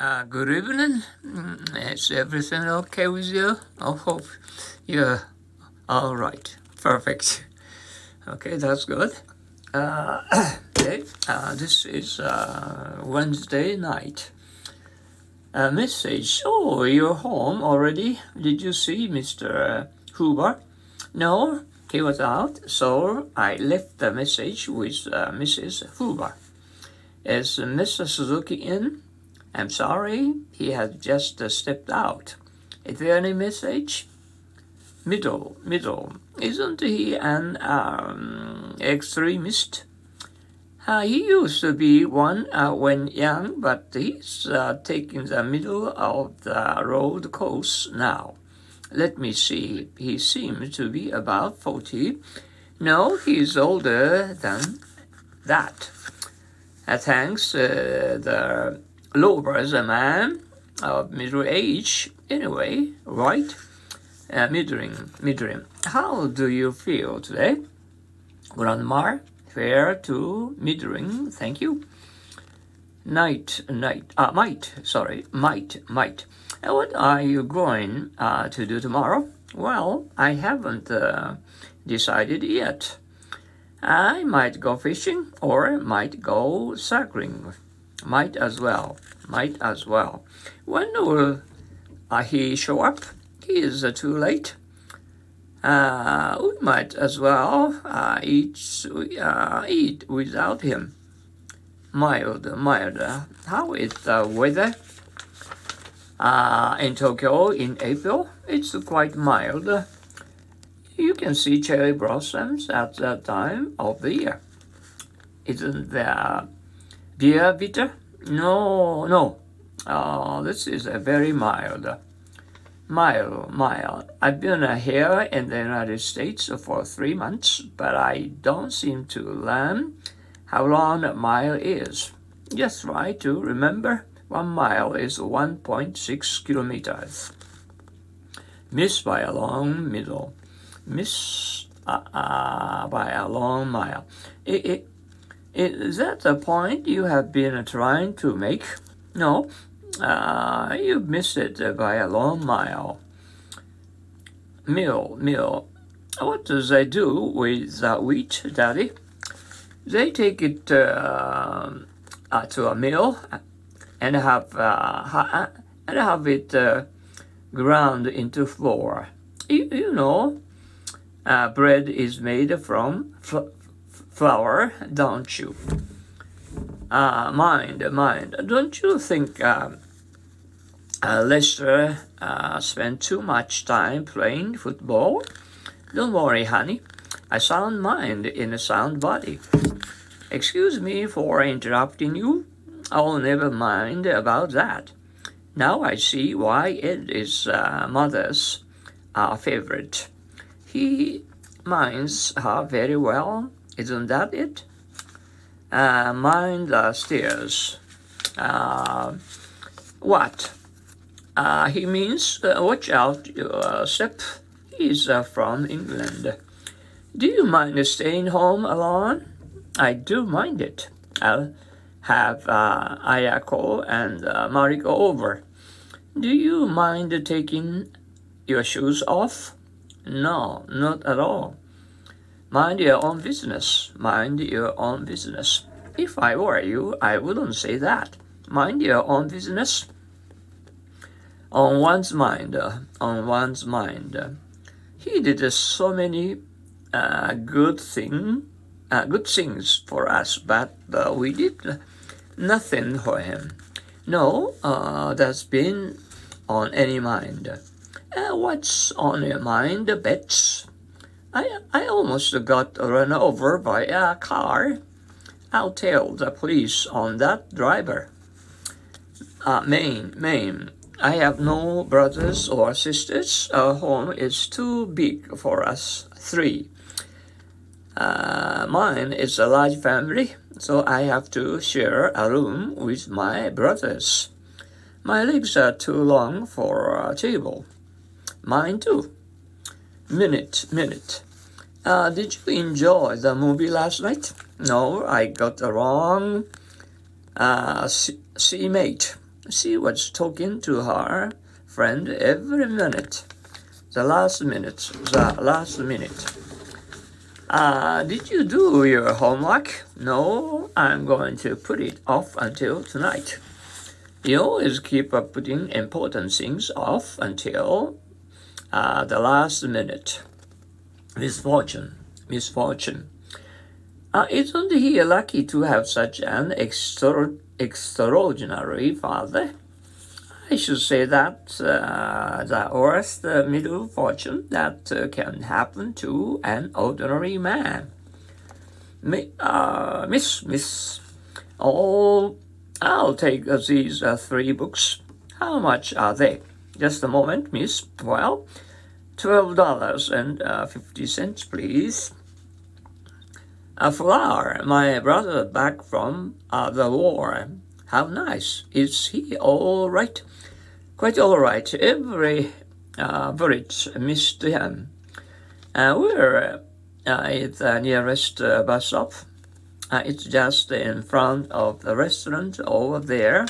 Uh, good evening. Mm, Is everything okay with you? I hope you're all right. Perfect. Okay, that's good. Uh, uh, this is uh, Wednesday night. A message. Oh, you're home already? Did you see Mr. Huber? No, he was out, so I left the message with uh, Mrs. Huber. Is Mr. Suzuki in? I'm sorry, he has just uh, stepped out. Is there any message? Middle, middle. Isn't he an um, extremist? Uh, he used to be one uh, when young, but he's uh, taking the middle of the road course now. Let me see. He seems to be about 40. No, he's older than that. Uh, thanks, uh, the Lover's a man of middle age, anyway, right? Uh, middling, middling. How do you feel today? Grandma, fair to middling, thank you. Night, night, uh, might, sorry, might, might. Uh, what are you going uh, to do tomorrow? Well, I haven't uh, decided yet. I might go fishing or might go cycling. Might as well. Might as well. When will uh, he show up? He is uh, too late. Uh, we might as well uh, eat, uh, eat without him. Mild, mild. How is the weather? Uh, in Tokyo in April, it's quite mild. You can see cherry blossoms at that time of the year. Isn't there beer bitter? No, no. Uh, this is a very mild. Mild, mild. I've been here in the United States for three months, but I don't seem to learn how long a mile is. Yes, try to remember one mile is 1.6 kilometers. Miss by a long middle. Miss uh, uh, by a long mile. It, it, is that the point you have been trying to make? No, uh, you missed it by a long mile. Mill, mill. What does they do with the wheat, Daddy? They take it uh, uh, to a mill and have uh, ha- and have it uh, ground into flour. You, you know, uh, bread is made from flour, don't you? Uh, mind, mind. Don't you think uh, uh, Lester uh, spent too much time playing football? Don't worry, honey. A sound mind in a sound body. Excuse me for interrupting you. Oh, never mind about that. Now I see why it is uh, mother's uh, favorite. He minds her very well. Isn't that it? Uh, mind the stairs. Uh, what? Uh, he means uh, watch out your step. He's uh, from England. Do you mind staying home alone? I do mind it. I'll have uh, Ayako and uh, Mariko over. Do you mind taking your shoes off? No, not at all. Mind your own business. Mind your own business. If I were you, I wouldn't say that. Mind your own business. On one's mind, uh, on one's mind. He did so many uh, good thing, uh, good things for us, but uh, we did nothing for him. No, uh, that's been on any mind. Uh, what's on your mind, Bets? I, I almost got run over by a car. I'll tell the police on that driver. Uh, Maine, Maine. I have no brothers or sisters. Our home is too big for us three. Uh, mine is a large family, so I have to share a room with my brothers. My legs are too long for a table. Mine too. Minute, minute. Uh, did you enjoy the movie last night? No, I got the wrong uh, seamate. She was talking to her friend every minute. The last minute, the last minute. Uh, did you do your homework? No, I'm going to put it off until tonight. You always keep putting important things off until uh, the last minute. Misfortune, misfortune. Uh, isn't he lucky to have such an extra, extraordinary father? I should say that uh, the worst uh, middle fortune that uh, can happen to an ordinary man. Mi- uh, miss, miss, oh, I'll take these uh, three books. How much are they? Just a moment, miss. Well, twelve dollars and uh, fifty cents, please. A flower, my brother back from the war. How nice. Is he all right? quite all right. Every uh, bridge missed him. Uh, we're uh, at the nearest uh, bus stop. Uh, it's just in front of the restaurant over there.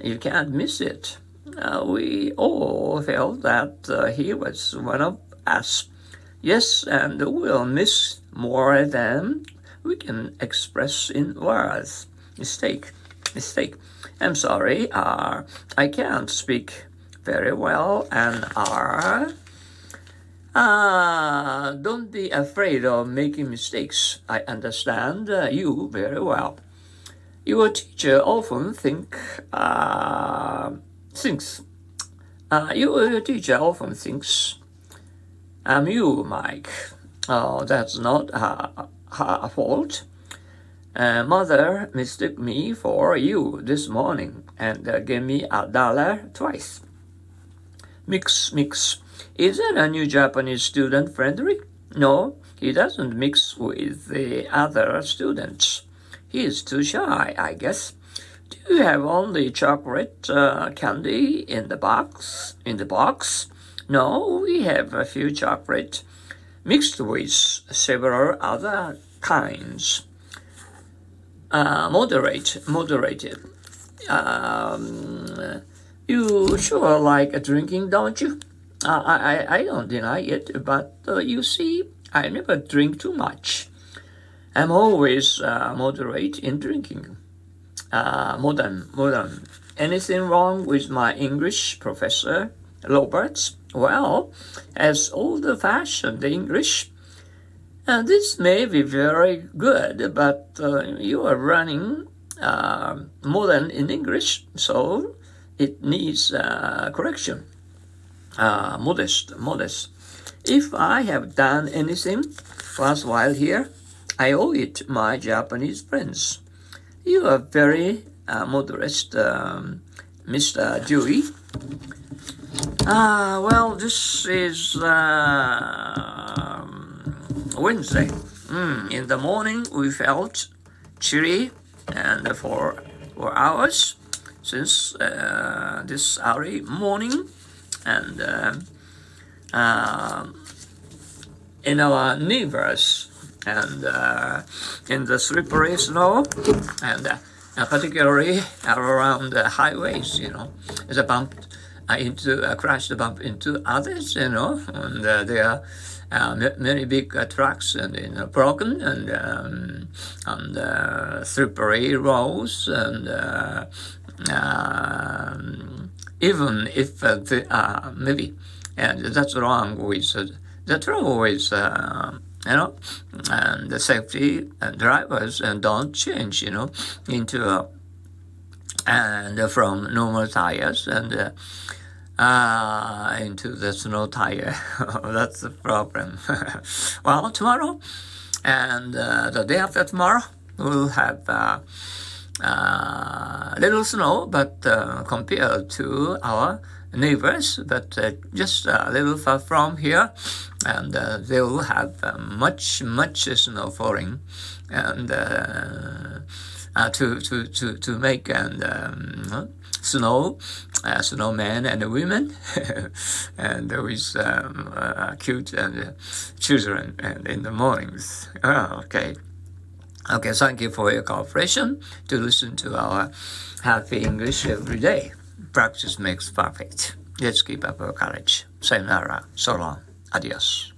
You can't miss it. Uh, we all felt that uh, he was one of us. Yes, and we'll miss more than we can express in words. Mistake, mistake. I'm sorry, uh, I can't speak very well and are. Uh, don't be afraid of making mistakes. I understand uh, you very well. Your teacher often think uh, thinks. Uh, your teacher often thinks I'm you, Mike. Oh, that's not her, her fault. Uh, mother mistook me for you this morning and uh, gave me a dollar twice. Mix, mix. Is that a new Japanese student, Frederick? No, he doesn't mix with the other students. He is too shy, I guess. Do you have only chocolate uh, candy in the box? In the box? No, we have a few chocolate mixed with several other kinds uh, moderate, moderated. Um, you sure like drinking, don't you? Uh, I, I don't deny it, but uh, you see, I never drink too much. I'm always uh, moderate in drinking. Uh, modern, modern. Anything wrong with my English professor, Roberts? Well, as old-fashioned English, and this may be very good, but uh, you are running uh, more than in English, so it needs uh, correction. Uh, modest, modest. If I have done anything worthwhile here, I owe it my Japanese friends. You are very uh, modest, um, Mr. Dewey. Ah, well, this is. Uh, Wednesday. Mm, in the morning, we felt chilly and for, for hours since uh, this early morning. And uh, uh, in our neighbors and uh, in the slippery snow and uh, particularly around the highways, you know, the bump uh, into uh, crashed bump into others, you know, and uh, they are uh, many big uh, trucks and you know, broken and um, and slippery roads and um, even if the, uh, maybe and that's wrong with the trouble with uh, you know and the safety and drivers and don't change you know into and from normal tires and uh, into the snow tire. That's the problem. well, tomorrow and uh, the day after tomorrow, we'll have uh, uh, little snow, but uh, compared to our neighbors, but uh, just a little far from here, and uh, they will have uh, much, much snow falling, and uh, uh, to, to, to, to make and um, snow, uh, snowman and women, and with um, uh, cute and uh, children and in the mornings. Oh, okay. Okay, thank you for your cooperation to listen to our happy English every day. Practice makes perfect. Let's keep up our courage. Sayonara. So long. Adios.